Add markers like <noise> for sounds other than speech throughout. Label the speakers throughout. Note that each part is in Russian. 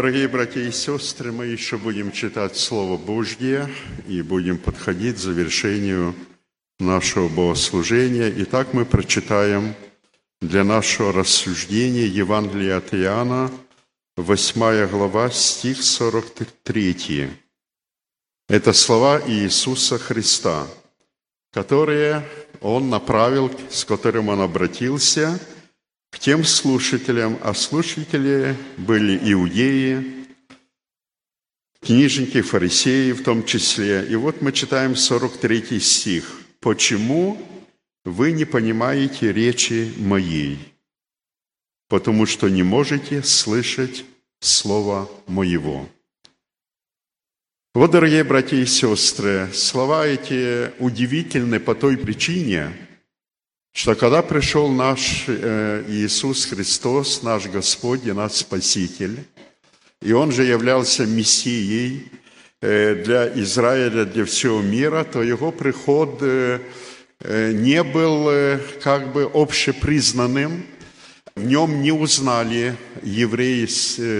Speaker 1: Дорогие братья и сестры, мы еще будем читать Слово Божье и будем подходить к завершению нашего богослужения. Итак, мы прочитаем для нашего рассуждения Евангелие от Иоанна, 8 глава, стих 43. Это слова Иисуса Христа, которые Он направил, с которым Он обратился – к тем слушателям, а слушатели были иудеи, книжники, фарисеи в том числе. И вот мы читаем 43 стих. «Почему вы не понимаете речи моей? Потому что не можете слышать слова моего». Вот, дорогие братья и сестры, слова эти удивительны по той причине – что когда пришел наш э, Иисус Христос, наш Господь и наш Спаситель, и Он же являлся Мессией э, для Израиля, для всего мира, то Его приход э, не был как бы общепризнанным, в нем не узнали евреи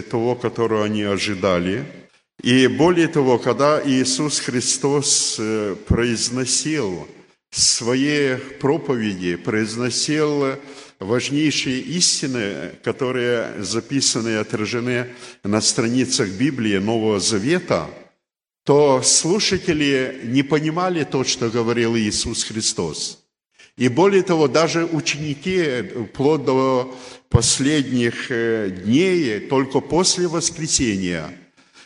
Speaker 1: того, которого они ожидали. И более того, когда Иисус Христос произносил – своей проповеди произносил важнейшие истины, которые записаны и отражены на страницах Библии Нового Завета, то слушатели не понимали то, что говорил Иисус Христос. И более того, даже ученики, вплоть до последних э, дней, только после воскресения,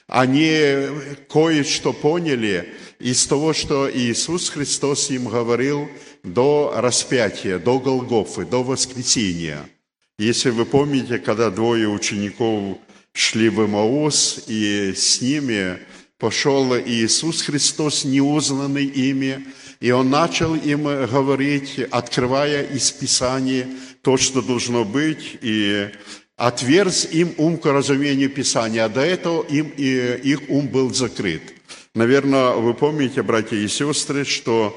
Speaker 1: они кое-что поняли – из того, что Иисус Христос им говорил до распятия, до Голгофы, до воскресения. Если вы помните, когда двое учеников шли в Имаус, и с ними пошел Иисус Христос, неузнанный ими, и Он начал им говорить, открывая из Писания то, что должно быть, и отверз им ум к разумению Писания, а до этого им, и, их ум был закрыт. Наверное, вы помните, братья и сестры, что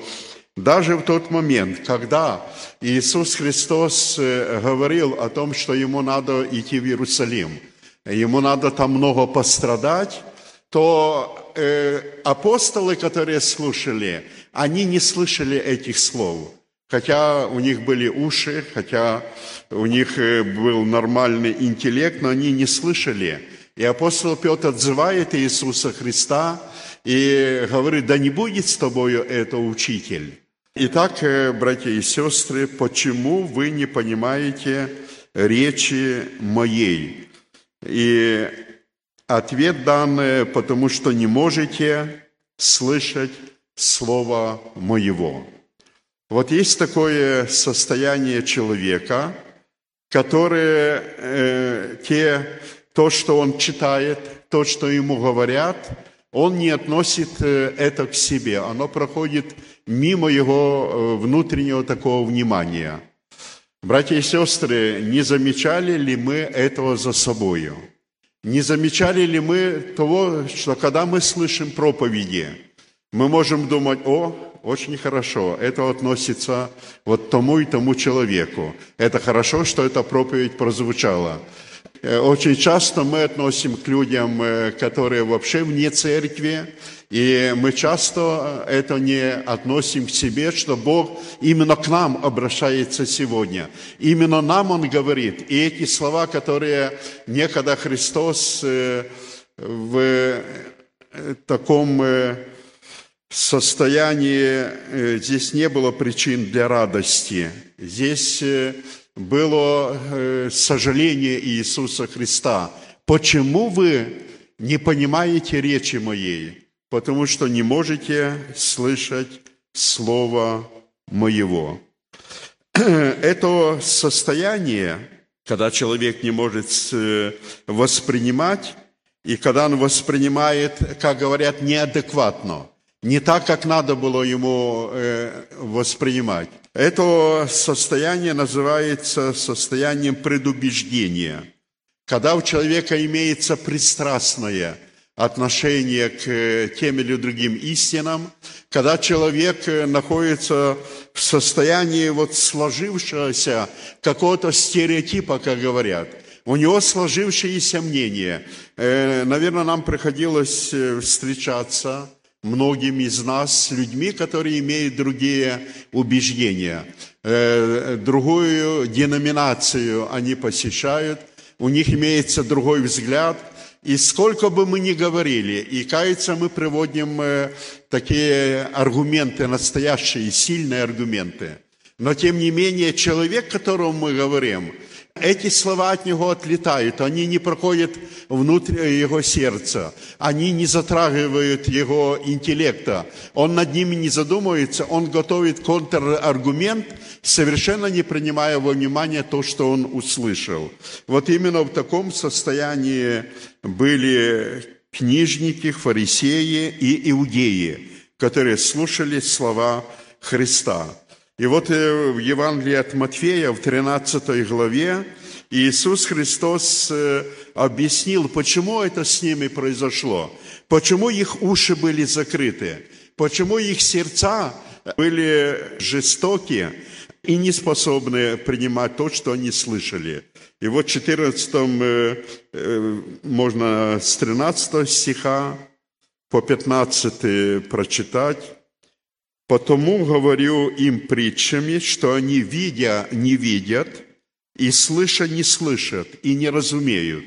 Speaker 1: даже в тот момент, когда Иисус Христос э, говорил о том, что ему надо идти в Иерусалим, ему надо там много пострадать, то э, апостолы, которые слушали, они не слышали этих слов. Хотя у них были уши, хотя у них э, был нормальный интеллект, но они не слышали. И апостол Петр отзывает Иисуса Христа – и говорит, да не будет с тобою это учитель. Итак, э, братья и сестры, почему вы не понимаете речи моей? И ответ данный, потому что не можете слышать слово моего. Вот есть такое состояние человека, которое э, те, то, что он читает, то, что ему говорят – он не относит э, это к себе, оно проходит мимо его э, внутреннего такого внимания. Братья и сестры, не замечали ли мы этого за собою? Не замечали ли мы того, что когда мы слышим проповеди, мы можем думать, о, очень хорошо, это относится вот тому и тому человеку. Это хорошо, что эта проповедь прозвучала. Э, очень часто мы относим к людям, э, которые вообще вне церкви, и мы часто э, это не относим к себе, что Бог именно к нам обращается сегодня. Именно нам Он говорит. И эти слова, которые некогда Христос в таком состоянии, здесь не было причин для радости. Здесь было э, сожаление Иисуса Христа. Почему вы не понимаете речи моей? Потому что не можете слышать Слово моего. <clears throat> Это состояние, когда человек не может э, воспринимать, и когда он воспринимает, как говорят, неадекватно, не так, как надо было ему э, воспринимать. Это состояние называется состоянием предубеждения, когда у человека имеется пристрастное отношение к э, тем или другим истинам, когда человек э, находится в состоянии вот сложившегося какого-то стереотипа, как говорят. У него сложившиеся мнения. Э, наверное, нам приходилось встречаться многим из нас людьми, которые имеют другие убеждения, другую деноминацию они посещают, у них имеется другой взгляд – и сколько бы мы ни говорили, и кажется, мы приводим э, такие аргументы, настоящие, сильные аргументы. Но тем не менее, человек, которому мы говорим, эти слова от него отлетают, они не проходят внутрь его сердца, они не затрагивают его интеллекта, он над ними не задумывается, он готовит контраргумент, совершенно не принимая во внимание то, что он услышал. Вот именно в таком состоянии были книжники, фарисеи и иудеи, которые слушали слова Христа. И вот э, в Евангелии от Матфея, в 13 главе, Иисус Христос э, объяснил, почему это с ними произошло, почему их уши были закрыты, почему их сердца были жестокие и не способны принимать то, что они слышали. И вот в 14, э, можно с 13 стиха по 15 прочитать. Потому говорю им притчами, что они, видя, не видят, и слыша, не слышат, и не разумеют.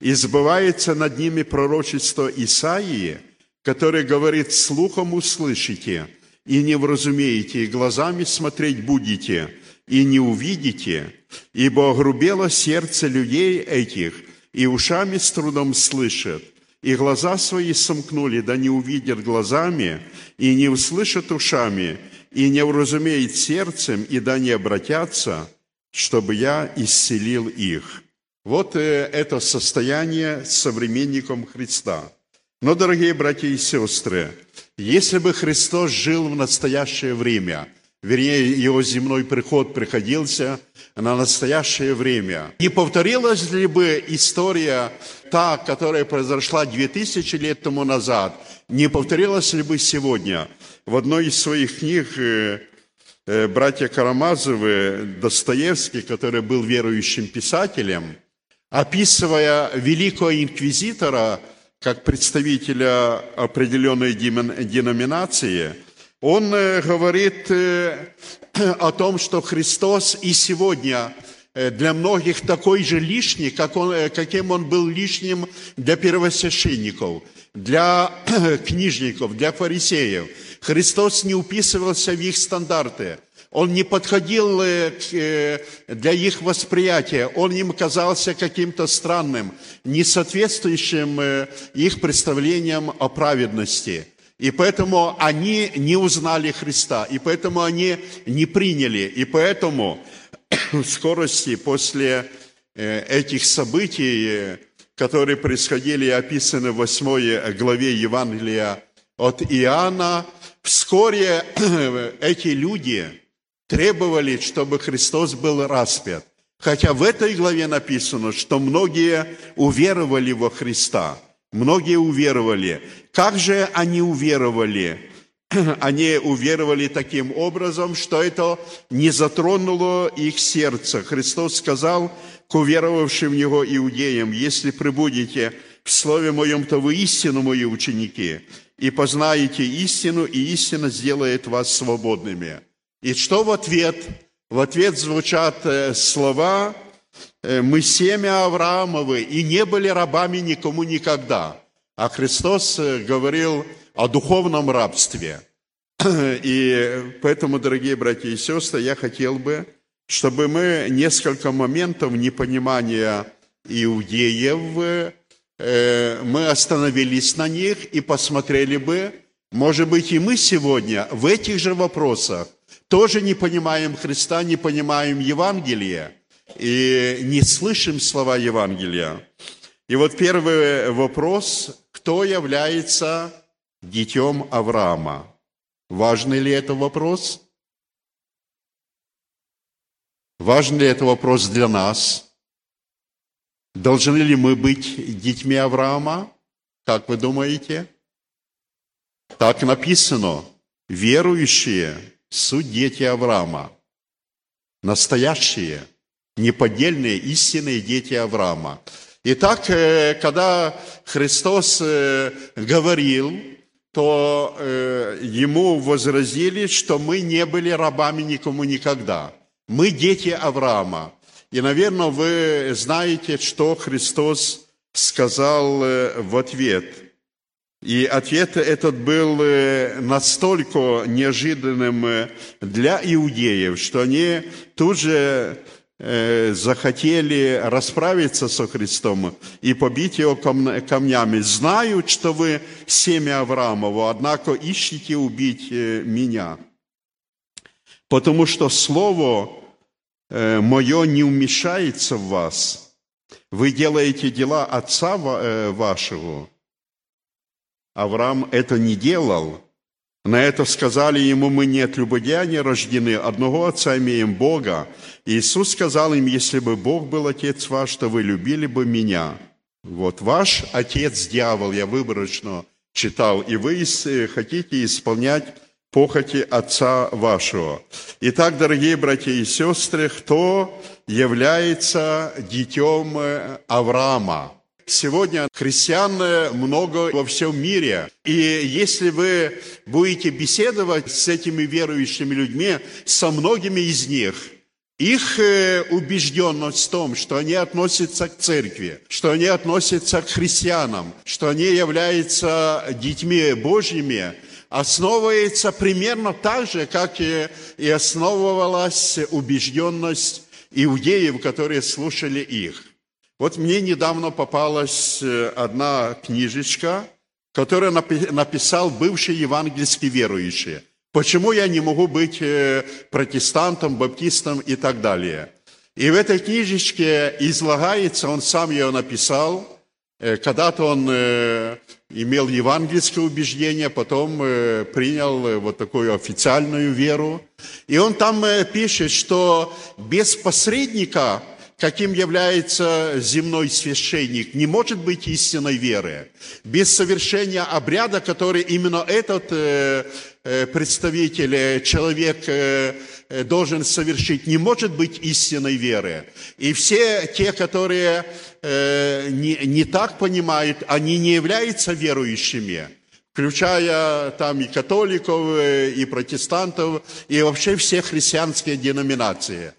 Speaker 1: И сбывается над ними пророчество Исаии, которое говорит, слухом услышите, и не вразумеете, и глазами смотреть будете, и не увидите, ибо огрубело сердце людей этих, и ушами с трудом слышат, и глаза свои сомкнули, да не увидят глазами, и не услышат ушами, и не уразумеет сердцем, и да не обратятся, чтобы я исцелил их». Вот э, это состояние современником Христа. Но, дорогие братья и сестры, если бы Христос жил в настоящее время, вернее, его земной приход приходился на настоящее время. Не повторилась ли бы история та, которая произошла 2000 лет тому назад, не повторилась ли бы сегодня? В одной из своих книг э, э, братья Карамазовы, Достоевский, который был верующим писателем, описывая великого инквизитора как представителя определенной деноминации – он э, говорит э, <clears throat> о том, что Христос и сегодня э, для многих такой же лишний, как он, каким он был лишним для первосвященников, для <clears throat> книжников, для фарисеев. Христос не уписывался в их стандарты. Он не подходил для их восприятия, он им казался каким-то странным, не соответствующим их представлениям о праведности – и поэтому они не узнали Христа, и поэтому они не приняли. И поэтому <coughs> в скорости после э, этих событий, которые происходили и описаны в 8 главе Евангелия от Иоанна, вскоре <coughs> эти люди требовали, чтобы Христос был распят. Хотя в этой главе написано, что многие уверовали во Христа – Многие уверовали. Как же они уверовали? <clears throat> Они уверовали таким образом, что это не затронуло их сердце. Христос сказал к уверовавшим в Него иудеям, «Если прибудете в Слове Моем, то вы истину мои ученики, и познаете истину, и истина сделает вас свободными». И что в ответ? В ответ звучат э, слова – мы семя Авраамовы и не были рабами никому никогда. А Христос э, говорил о духовном рабстве. <clears throat> И поэтому, дорогие братья и сестры, я хотел бы, чтобы мы несколько моментов непонимания иудеев, э, мы остановились на них и посмотрели бы, может быть, и мы сегодня в этих же вопросах тоже не понимаем Христа, не понимаем Евангелия – и не слышим слова Евангелия. И вот первый вопрос, кто является детем Авраама. Важный ли это вопрос? Важен ли это вопрос для нас? Должны ли мы быть детьми Авраама? Как вы думаете? Так написано. Верующие – суть дети Авраама. Настоящие, неподдельные, истинные дети Авраама. Итак, э, когда Христос э, говорил, то э, ему возразили, что мы не были рабами никому никогда. Мы дети Авраама. И, наверное, вы знаете, что Христос сказал в ответ – и ответ этот был настолько неожиданным для иудеев, что они тут же захотели расправиться со Христом и побить его камнями. Знают, что вы семя Авраамова, однако ищите убить меня. Потому что слово мое не умешается в вас. Вы делаете дела отца вашего – Авраам это не делал. На это сказали ему, мы не от рождены, одного отца имеем Бога. Иисус сказал им, если бы Бог был отец ваш, то вы любили бы меня. Вот ваш отец дьявол, я выборочно читал, и вы хотите исполнять похоти отца вашего. Итак, дорогие братья и сестры, кто является детем Авраама? Сегодня христиан много во всем мире. И если вы будете беседовать с этими верующими людьми, со многими из них, их э, убежденность в том, что они относятся к церкви, что они относятся к христианам, что они являются детьми Божьими, основывается примерно так же, как и основывалась убежденность иудеев, которые слушали их. Вот мне недавно попалась э, одна книжечка, которую написал бывший евангельский верующий. Почему я не могу быть э, протестантом, баптистом и так далее. И в этой книжечке излагается, он сам ее написал, э, когда-то он имел евангельское убеждение, потом принял вот такую официальную веру. И он там пишет, что без посредника – каким является земной священник, не может быть истинной веры. Без совершения обряда, который именно этот э, э, представитель, э, человек должен совершить, не может быть истинной веры. И все те, которые не, не так понимают, они не являются верующими включая там и католиков, и протестантов, и вообще все христианские деноминации.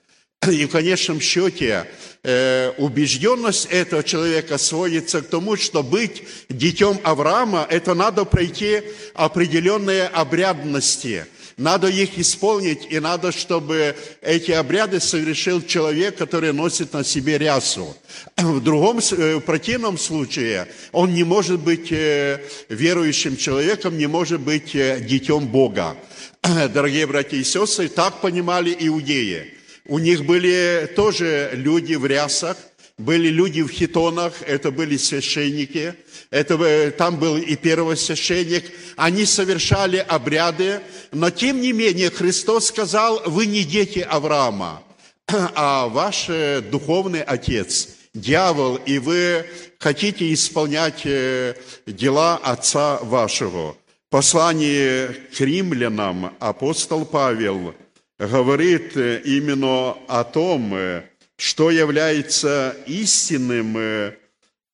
Speaker 1: И в конечном счете э, убежденность этого человека сводится к тому, что быть детем Авраама, это надо пройти определенные обрядности. Надо их исполнить, и надо, чтобы эти обряды совершил человек, который носит на себе рясу. В другом, э, в противном случае он не может быть э, верующим человеком, не может быть детем Бога. <clears throat> Дорогие братья и сестры, так понимали иудеи. У них были тоже люди в рясах, были люди в хитонах, это были священники, это, там был и первосвященник, они совершали обряды, но тем не менее Христос сказал, вы не дети Авраама, а ваш э, духовный отец, дьявол, и вы хотите исполнять э, дела отца вашего. Послание к римлянам апостол Павел – говорит э, именно о том, э, что является истинным э,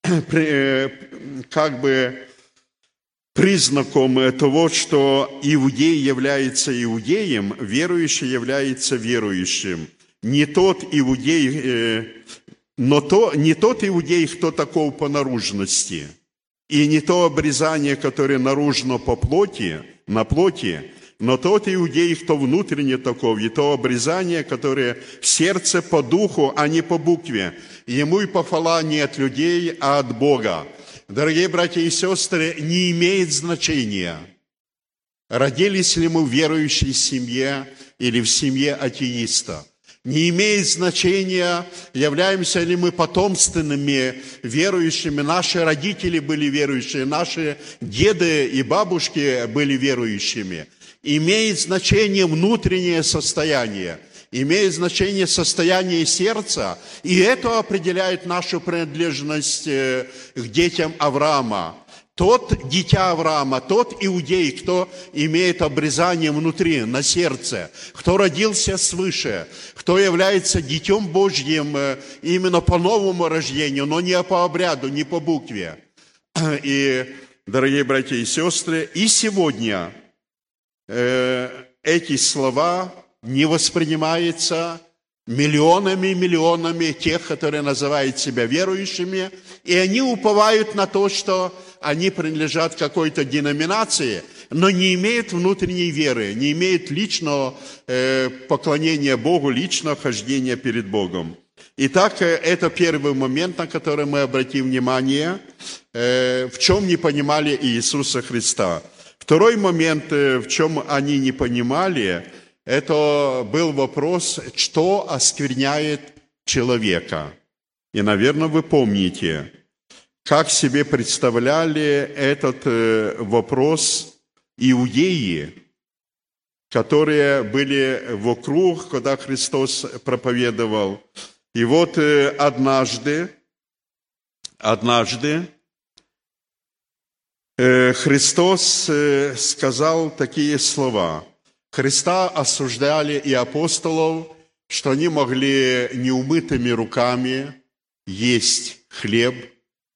Speaker 1: <clears throat> как бы признаком того, что иудей является иудеем, верующий является верующим. Не тот иудей, но то, не тот иудей, кто таков по наружности, и не то обрезание, которое наружно по плоти, на плоти, но тот иудей, кто внутренне таков, и то обрезание, которое в сердце по духу, а не по букве. Ему и похвала не от людей, а от Бога. Дорогие братья и сестры, не имеет значения, родились ли мы в верующей семье или в семье атеиста. Не имеет значения, являемся ли мы потомственными верующими. Наши родители были верующие, наши деды и бабушки были верующими. Имеет значение внутреннее состояние – имеет значение состояние сердца, и это определяет нашу принадлежность э, к детям Авраама. Тот дитя Авраама, тот иудей, кто имеет обрезание внутри, на сердце, кто родился свыше, кто является детем Божьим э, именно по новому рождению, но не по обряду, не по букве. <clears throat> И, дорогие братья и сестры, и сегодня эти слова не воспринимается миллионами и миллионами тех, которые называют себя верующими, и они уповают на то, что они принадлежат какой-то деноминации, но не имеют внутренней веры, не имеют личного э, поклонения Богу, личного хождения перед Богом. Итак, э, это первый момент, на который мы обратим внимание, э, в чем не понимали Иисуса Христа. Второй момент, э, в чем они не понимали – это был вопрос, что оскверняет человека. И, наверное, вы помните, как себе представляли этот э, вопрос иудеи, которые были вокруг, когда Христос проповедовал. И вот э, однажды, однажды Христос сказал такие слова – Христа осуждали и апостолов, что они могли неумытыми руками есть хлеб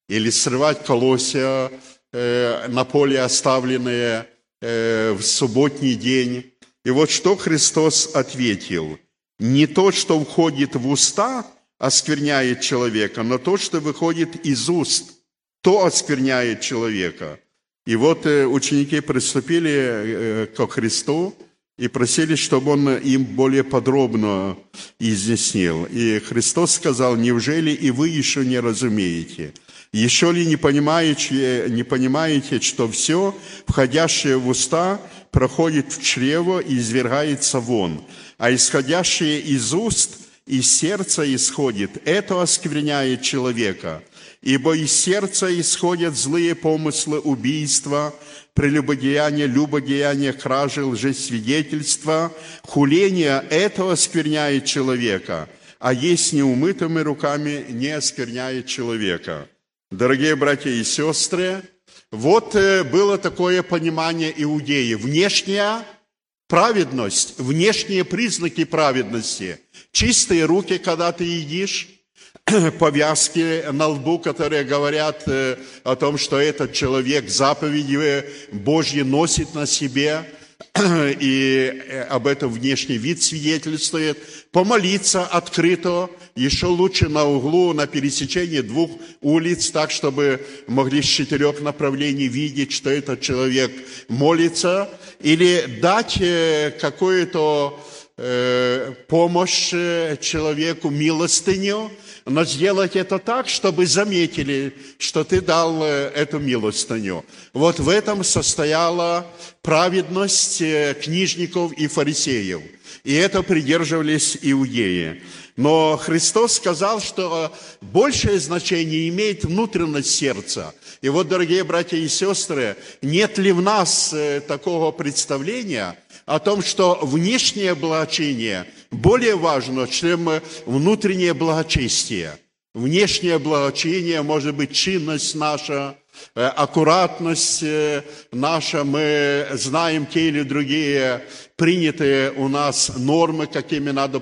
Speaker 1: или срывать колосья на поле оставленные в субботний день. И вот что Христос ответил. Не то, что входит в уста, оскверняет человека, но то, что выходит из уст, то оскверняет человека. И вот э, ученики приступили к Христу, и просили, чтобы он им более подробно изъяснил. И Христос сказал, неужели и вы еще не разумеете? Еще ли не понимаете, не понимаете, что все, входящее в уста, проходит в чрево и извергается вон, а исходящее из уст, из сердца исходит, это оскверняет человека. Ибо из сердца исходят злые помыслы, убийства, прелюбодеяние, любодеяние, кражи, лжесвидетельства, хуление – это оскверняет человека, а есть неумытыми руками не оскверняет человека. Дорогие братья и сестры, вот э, было такое понимание иудеи. Внешняя праведность, внешние признаки праведности. Чистые руки, когда ты едишь, <clears throat> повязки на лбу, которые говорят э, о том, что этот человек заповеди Божьи носит на себе, <clears throat> и э, об этом внешний вид свидетельствует. Помолиться открыто, еще лучше на углу, на пересечении двух улиц, так, чтобы могли с четырех направлений видеть, что этот человек молится, или дать э, какую-то помощь человеку, милостыню, но сделать это так, чтобы заметили, что ты дал э, эту милостыню. Вот в этом состояла праведность э, книжников и фарисеев. И это придерживались иудеи. Но Христос сказал, что большее значение имеет внутренность сердца. И вот, дорогие братья и сестры, нет ли в нас э, такого представления о том, что внешнее благочиние – более важно, чем внутреннее благочестие. Внешнее благочиние может быть чинность наша, аккуратность э, наша, мы знаем те или другие принятые у нас нормы, какими надо,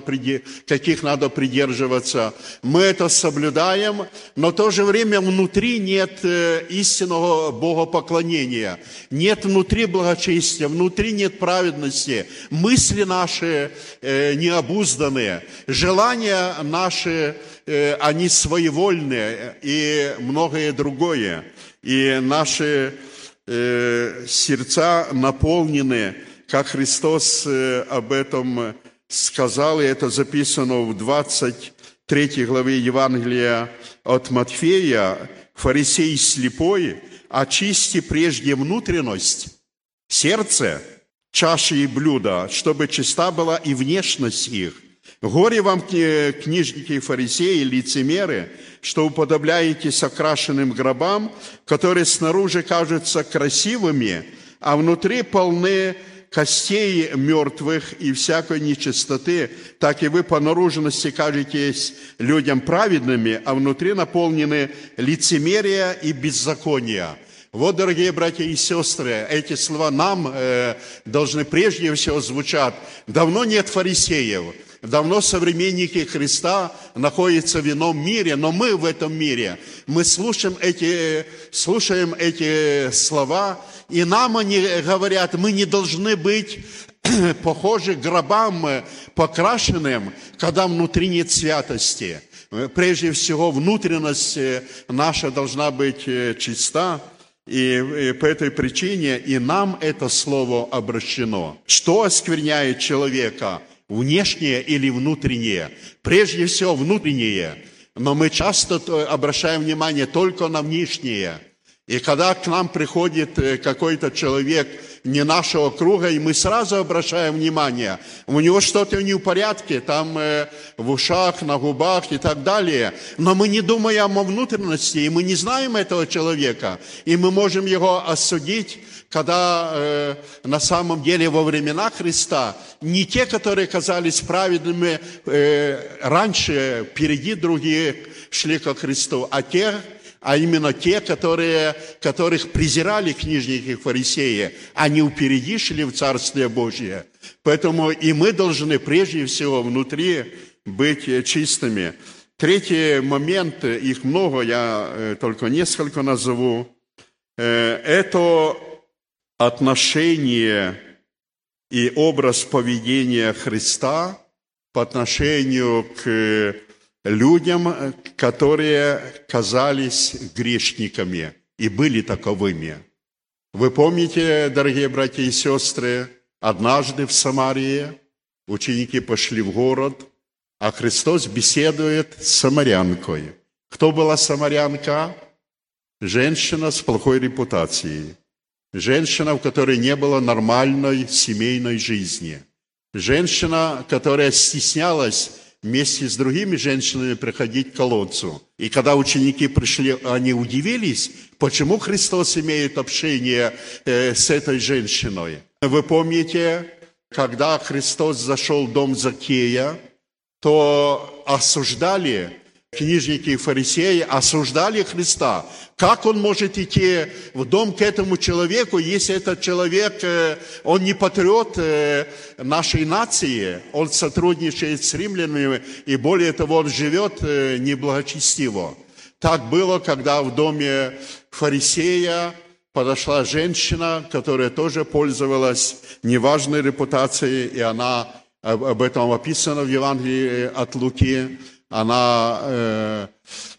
Speaker 1: каких надо придерживаться. Мы это соблюдаем, но в то же время внутри нет э, истинного богопоклонения, нет внутри благочестия, внутри нет праведности, мысли наши э, необузданные, желания наши, э, они своевольные и многое другое. И наши сердца наполнены как Христос э, об этом сказал, и это записано в 23 главе Евангелия от Матфея, фарисей слепой, очисти прежде внутренность, сердце, чаши и блюда, чтобы чиста была и внешность их. Горе вам, книжники и фарисеи, лицемеры, что уподобляетесь окрашенным гробам, которые снаружи кажутся красивыми, а внутри полны костей мертвых и всякой нечистоты, так и вы по наружности кажетесь людям праведными, а внутри наполнены лицемерия и беззакония. Вот, дорогие братья и сестры, эти слова нам э, должны прежде всего звучать. Давно нет фарисеев, давно современники Христа находятся в ином мире, но мы в этом мире. Мы слушаем эти, слушаем эти слова, и нам они говорят, мы не должны быть <clears throat> похожи гробам покрашенным, когда внутри нет святости. Прежде всего, внутренность наша должна быть э, чиста, и по этой причине и нам это слово обращено. Что оскверняет человека? Внешнее или внутреннее? Прежде всего, внутреннее. Но мы часто обращаем внимание только на внешнее – и когда к нам приходит э, какой-то человек не нашего круга, и мы сразу обращаем внимание, у него что-то не в порядке, там э, в ушах, на губах и так далее. Но мы не думаем о внутренности, и мы не знаем этого человека, и мы можем его осудить, когда э, на самом деле во времена Христа не те, которые казались праведными э, раньше, впереди других шли ко Христу, а те, а именно те, которые, которых презирали книжники и фарисеи, они впереди шли в Царствие Божье. Поэтому и мы должны прежде всего внутри быть чистыми. Третий момент, их много, я э, только несколько назову, э, это отношение и образ поведения Христа по отношению к людям, которые казались грешниками и были таковыми. Вы помните, дорогие братья и сестры, однажды в Самарии ученики пошли в город, а Христос беседует с самарянкой. Кто была самарянка? Женщина с плохой репутацией. Женщина, у которой не было нормальной семейной жизни. Женщина, которая стеснялась вместе с другими женщинами приходить к колодцу. И когда ученики пришли, они удивились, почему Христос имеет общение э, с этой женщиной. Вы помните, когда Христос зашел в дом Закея, то осуждали книжники и фарисеи осуждали Христа. Как он может идти в дом к этому человеку, если этот человек, э, он не патриот э, нашей нации, он сотрудничает с римлянами, и более того, он живет э, неблагочестиво. Так было, когда в доме фарисея подошла женщина, которая тоже пользовалась неважной репутацией, и она об этом описано в Евангелии от Луки она э,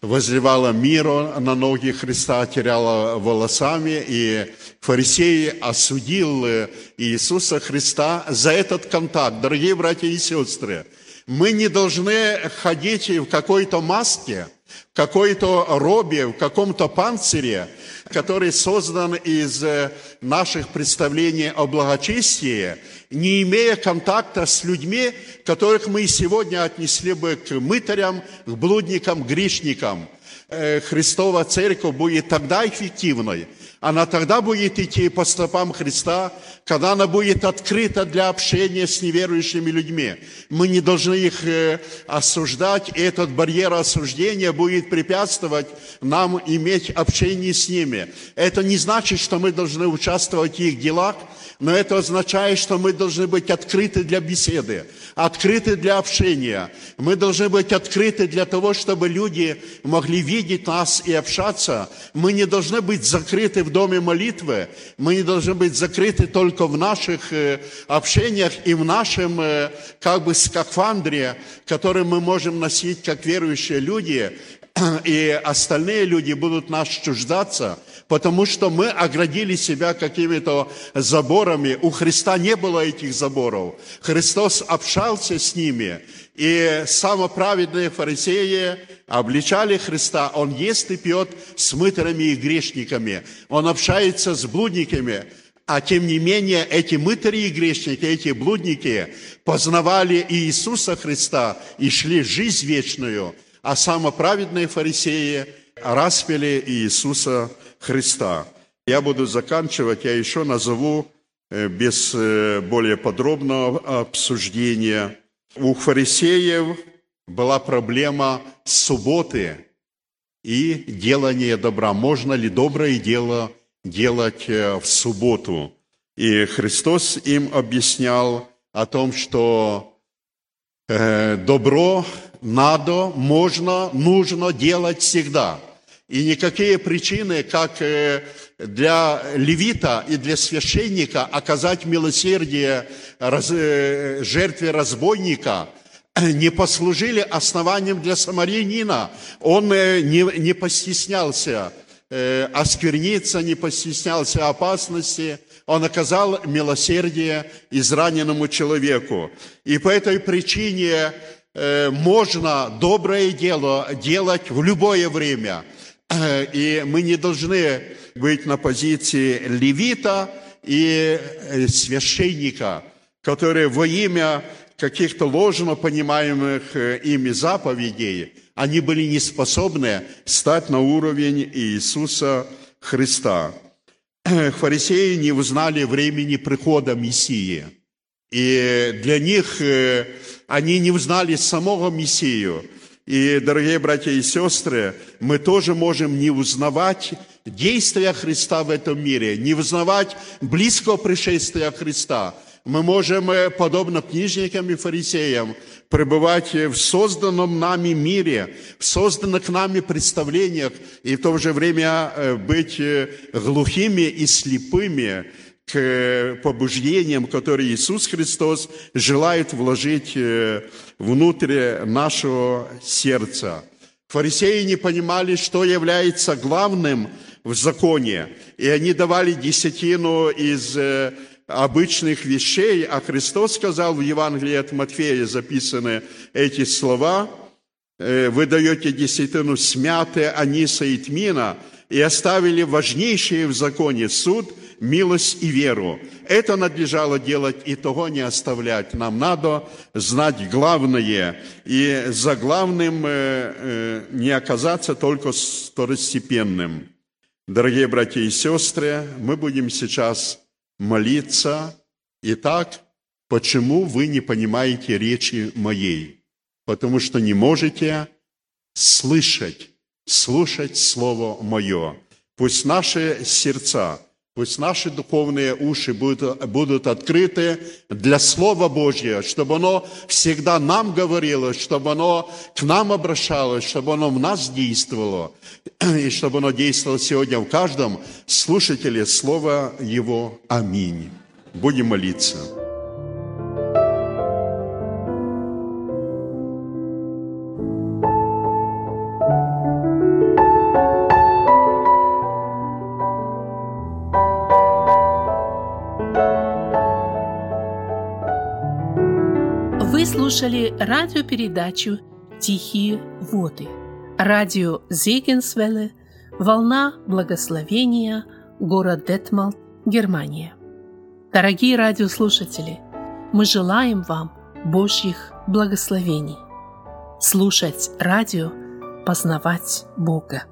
Speaker 1: возливала миру на ноги Христа, теряла волосами, и фарисеи осудил э, Иисуса Христа за этот контакт. Дорогие братья и сестры, мы не должны ходить в какой-то маске, в какой-то робе, в каком-то панцире, который создан из э, наших представлений о благочестии, не имея контакта с людьми, которых мы сегодня отнесли бы к мытарям, к блудникам, грешникам. Э, Христова Церковь будет тогда эффективной, она тогда будет идти по стопам Христа, когда она будет открыта для общения с неверующими людьми. Мы не должны их э, осуждать, и этот барьер осуждения будет препятствовать нам иметь общение с ними. Это не значит, что мы должны участвовать в их делах, но это означает, что мы должны быть открыты для беседы, открыты для общения. Мы должны быть открыты для того, чтобы люди могли видеть нас и общаться. Мы не должны быть закрыты в доме молитвы, мы не должны быть закрыты только в наших э, общениях и в нашем э, как бы скафандре, который мы можем носить как верующие люди, <clears throat> и остальные люди будут нас чуждаться – потому что мы оградили себя какими-то заборами. У Христа не было этих заборов. Христос общался с ними, и самоправедные фарисеи обличали Христа. Он ест и пьет с мытарами и грешниками. Он общается с блудниками. а тем не менее эти мытари и грешники, эти блудники познавали Иисуса Христа и шли жизнь вечную, а самоправедные фарисеи распили Иисуса Христа. Я буду заканчивать, я еще назову э, без э, более подробного обсуждения. У фарисеев была проблема субботы и делания добра. Можно ли доброе дело делать э, в субботу? И Христос им объяснял о том, что добро надо, можно, нужно делать всегда – и никакие причины, как э, для левита и для священника оказать милосердие э, жертве разбойника, <clears throat> не послужили основанием для самарянина. Он э, не, не постеснялся оскверниться, не постеснялся опасности, он оказал милосердие израненному человеку. И по этой причине можно доброе дело делать в любое время – и мы не должны быть на позиции левита и э, священника, которые во имя каких-то ложно понимаемых э, ими заповедей, они были не способны стать на уровень Иисуса Христа. Фарисеи не узнали времени прихода Мессии. И для них э, они не узнали самого Мессию – и, дорогие братья и сестры, мы тоже можем не узнавать действия Христа в этом мире, не узнавать близкого пришествия Христа. Мы можем, э, подобно книжникам и фарисеям, пребывать в созданном нами мире, в созданных нами представлениях, и в то же время э, быть э, глухими и слепыми к побуждениям, которые Иисус Христос желает вложить э, внутрь нашего сердца. Фарисеи не понимали, что является главным в законе, и они давали десятину из э, обычных вещей, а Христос сказал в Евангелии от Матфея записаны эти слова, «Э, вы даете десятину смяты аниса и тмина, и оставили важнейшие в законе суд – милость и веру. Это надлежало делать и того не оставлять. Нам надо знать главное и за главным э, э, не оказаться только второстепенным. Дорогие братья и сестры, мы будем сейчас молиться. Итак, почему вы не понимаете речи моей? Потому что не можете слышать, слушать Слово Мое. Пусть наши сердца – Пусть наши духовные уши будут, будут открыты для Слова Божьего, чтобы оно всегда нам говорило, чтобы оно к нам обращалось, чтобы оно в нас действовало, и чтобы оно действовало сегодня в каждом слушателе Слова Его. Аминь. Будем молиться.
Speaker 2: Слушали радиопередачу «Тихие воды». Радио Зегенсвелле, «Волна благословения», город Детмал, Германия. Дорогие радиослушатели, мы желаем вам Божьих благословений. Слушать радио, познавать Бога.